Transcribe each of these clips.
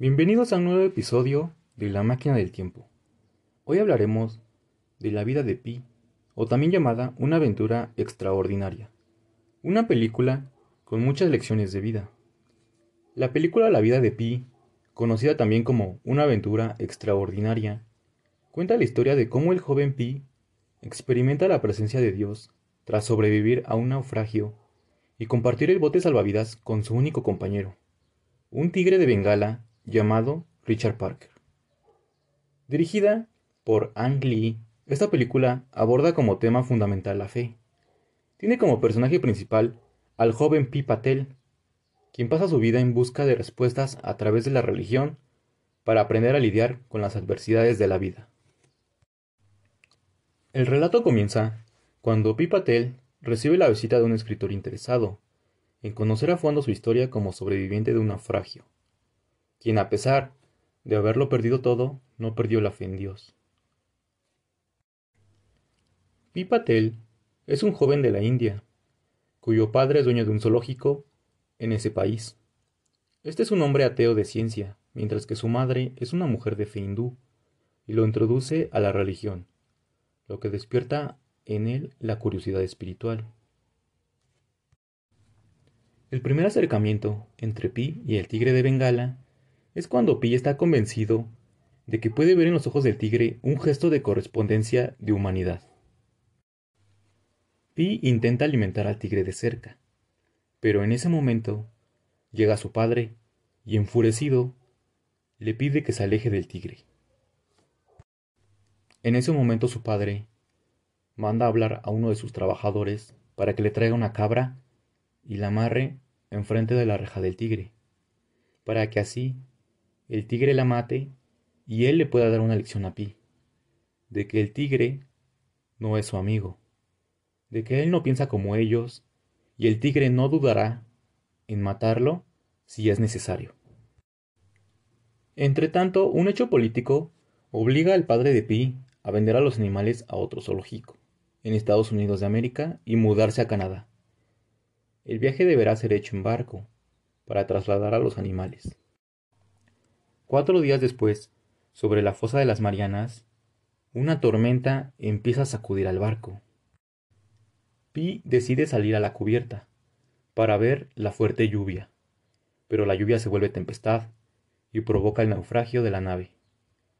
Bienvenidos a un nuevo episodio de La máquina del tiempo. Hoy hablaremos de la vida de Pi, o también llamada Una aventura extraordinaria, una película con muchas lecciones de vida. La película La vida de Pi, conocida también como Una aventura extraordinaria, cuenta la historia de cómo el joven Pi experimenta la presencia de Dios tras sobrevivir a un naufragio y compartir el bote salvavidas con su único compañero, un tigre de Bengala llamado Richard Parker. Dirigida por Ang Lee, esta película aborda como tema fundamental la fe. Tiene como personaje principal al joven Pi Patel, quien pasa su vida en busca de respuestas a través de la religión para aprender a lidiar con las adversidades de la vida. El relato comienza cuando Pi Patel recibe la visita de un escritor interesado en conocer a fondo su historia como sobreviviente de un naufragio, quien a pesar de haberlo perdido todo, no perdió la fe en Dios. Patel es un joven de la India, cuyo padre es dueño de un zoológico en ese país. Este es un hombre ateo de ciencia, mientras que su madre es una mujer de fe hindú, y lo introduce a la religión, lo que despierta en él la curiosidad espiritual. El primer acercamiento entre Pi y el tigre de Bengala es cuando Pi está convencido de que puede ver en los ojos del tigre un gesto de correspondencia de humanidad. Pi intenta alimentar al tigre de cerca, pero en ese momento llega su padre y enfurecido le pide que se aleje del tigre. En ese momento su padre manda a hablar a uno de sus trabajadores para que le traiga una cabra y la amarre enfrente de la reja del tigre, para que así el tigre la mate y él le pueda dar una lección a Pi, de que el tigre no es su amigo, de que él no piensa como ellos y el tigre no dudará en matarlo si es necesario. Entretanto, un hecho político obliga al padre de Pi a vender a los animales a otro zoológico en Estados Unidos de América y mudarse a Canadá. El viaje deberá ser hecho en barco para trasladar a los animales. Cuatro días después, sobre la fosa de las Marianas, una tormenta empieza a sacudir al barco. Pi decide salir a la cubierta para ver la fuerte lluvia, pero la lluvia se vuelve tempestad y provoca el naufragio de la nave,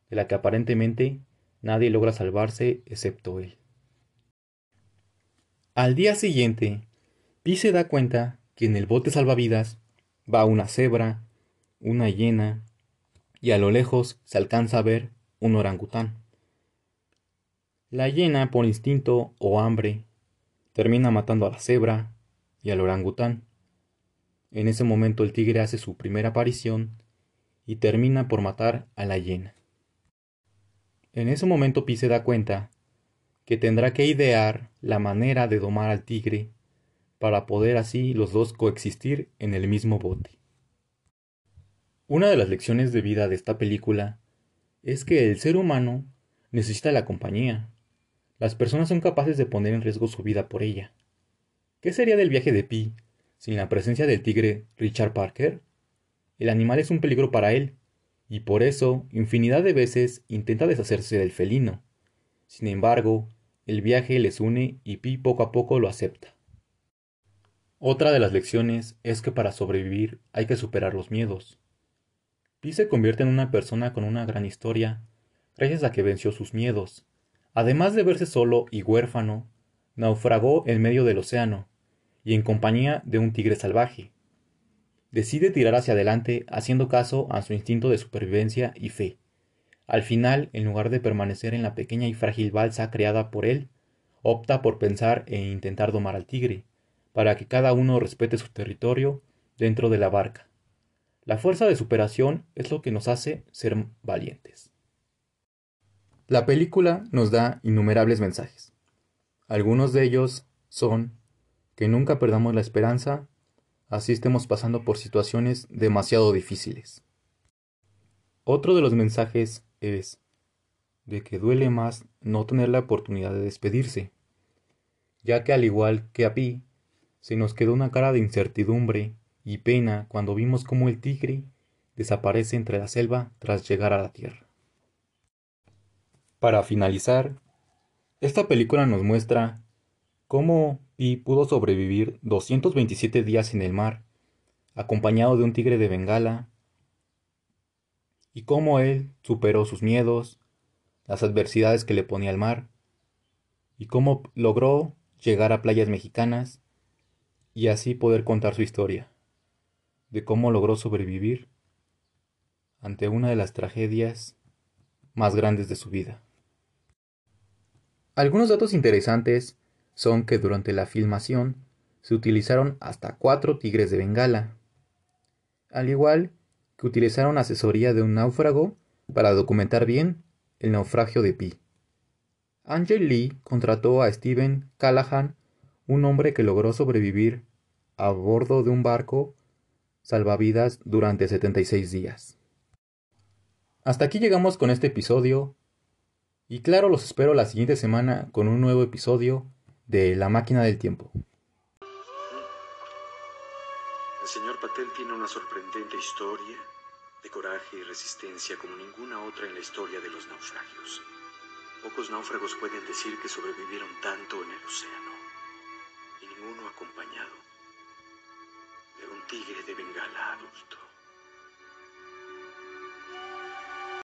de la que aparentemente nadie logra salvarse excepto él. Al día siguiente, Pi se da cuenta que en el bote salvavidas va una cebra, una hiena, y a lo lejos se alcanza a ver un orangután. La hiena, por instinto o hambre, termina matando a la cebra y al orangután. En ese momento el tigre hace su primera aparición y termina por matar a la hiena. En ese momento Pi se da cuenta que tendrá que idear la manera de domar al tigre para poder así los dos coexistir en el mismo bote. Una de las lecciones de vida de esta película es que el ser humano necesita la compañía. Las personas son capaces de poner en riesgo su vida por ella. ¿Qué sería del viaje de Pi sin la presencia del tigre Richard Parker? El animal es un peligro para él, y por eso infinidad de veces intenta deshacerse del felino. Sin embargo, el viaje les une y Pi poco a poco lo acepta. Otra de las lecciones es que para sobrevivir hay que superar los miedos. Pi se convierte en una persona con una gran historia gracias a que venció sus miedos. Además de verse solo y huérfano, naufragó en medio del océano y en compañía de un tigre salvaje. Decide tirar hacia adelante haciendo caso a su instinto de supervivencia y fe. Al final, en lugar de permanecer en la pequeña y frágil balsa creada por él, opta por pensar e intentar domar al tigre, para que cada uno respete su territorio dentro de la barca. La fuerza de superación es lo que nos hace ser valientes. La película nos da innumerables mensajes. Algunos de ellos son que nunca perdamos la esperanza, así estemos pasando por situaciones demasiado difíciles. Otro de los mensajes es de que duele más no tener la oportunidad de despedirse, ya que al igual que a Pi, se nos quedó una cara de incertidumbre y pena cuando vimos cómo el tigre desaparece entre la selva tras llegar a la Tierra. Para finalizar, esta película nos muestra cómo Pi pudo sobrevivir 227 días en el mar, acompañado de un tigre de Bengala, y cómo él superó sus miedos, las adversidades que le ponía el mar, y cómo logró llegar a playas mexicanas y así poder contar su historia, de cómo logró sobrevivir ante una de las tragedias más grandes de su vida. Algunos datos interesantes son que durante la filmación se utilizaron hasta cuatro tigres de Bengala, al igual que utilizaron asesoría de un náufrago para documentar bien el naufragio de Pi. Angel Lee contrató a Steven Callahan, un hombre que logró sobrevivir a bordo de un barco salvavidas durante 76 días. Hasta aquí llegamos con este episodio y claro, los espero la siguiente semana con un nuevo episodio de La máquina del tiempo. El señor Patel tiene una sorprendente historia de coraje y resistencia como ninguna otra en la historia de los naufragios. Pocos náufragos pueden decir que sobrevivieron tanto en el océano, y ninguno acompañado tigre de Bengala adulto.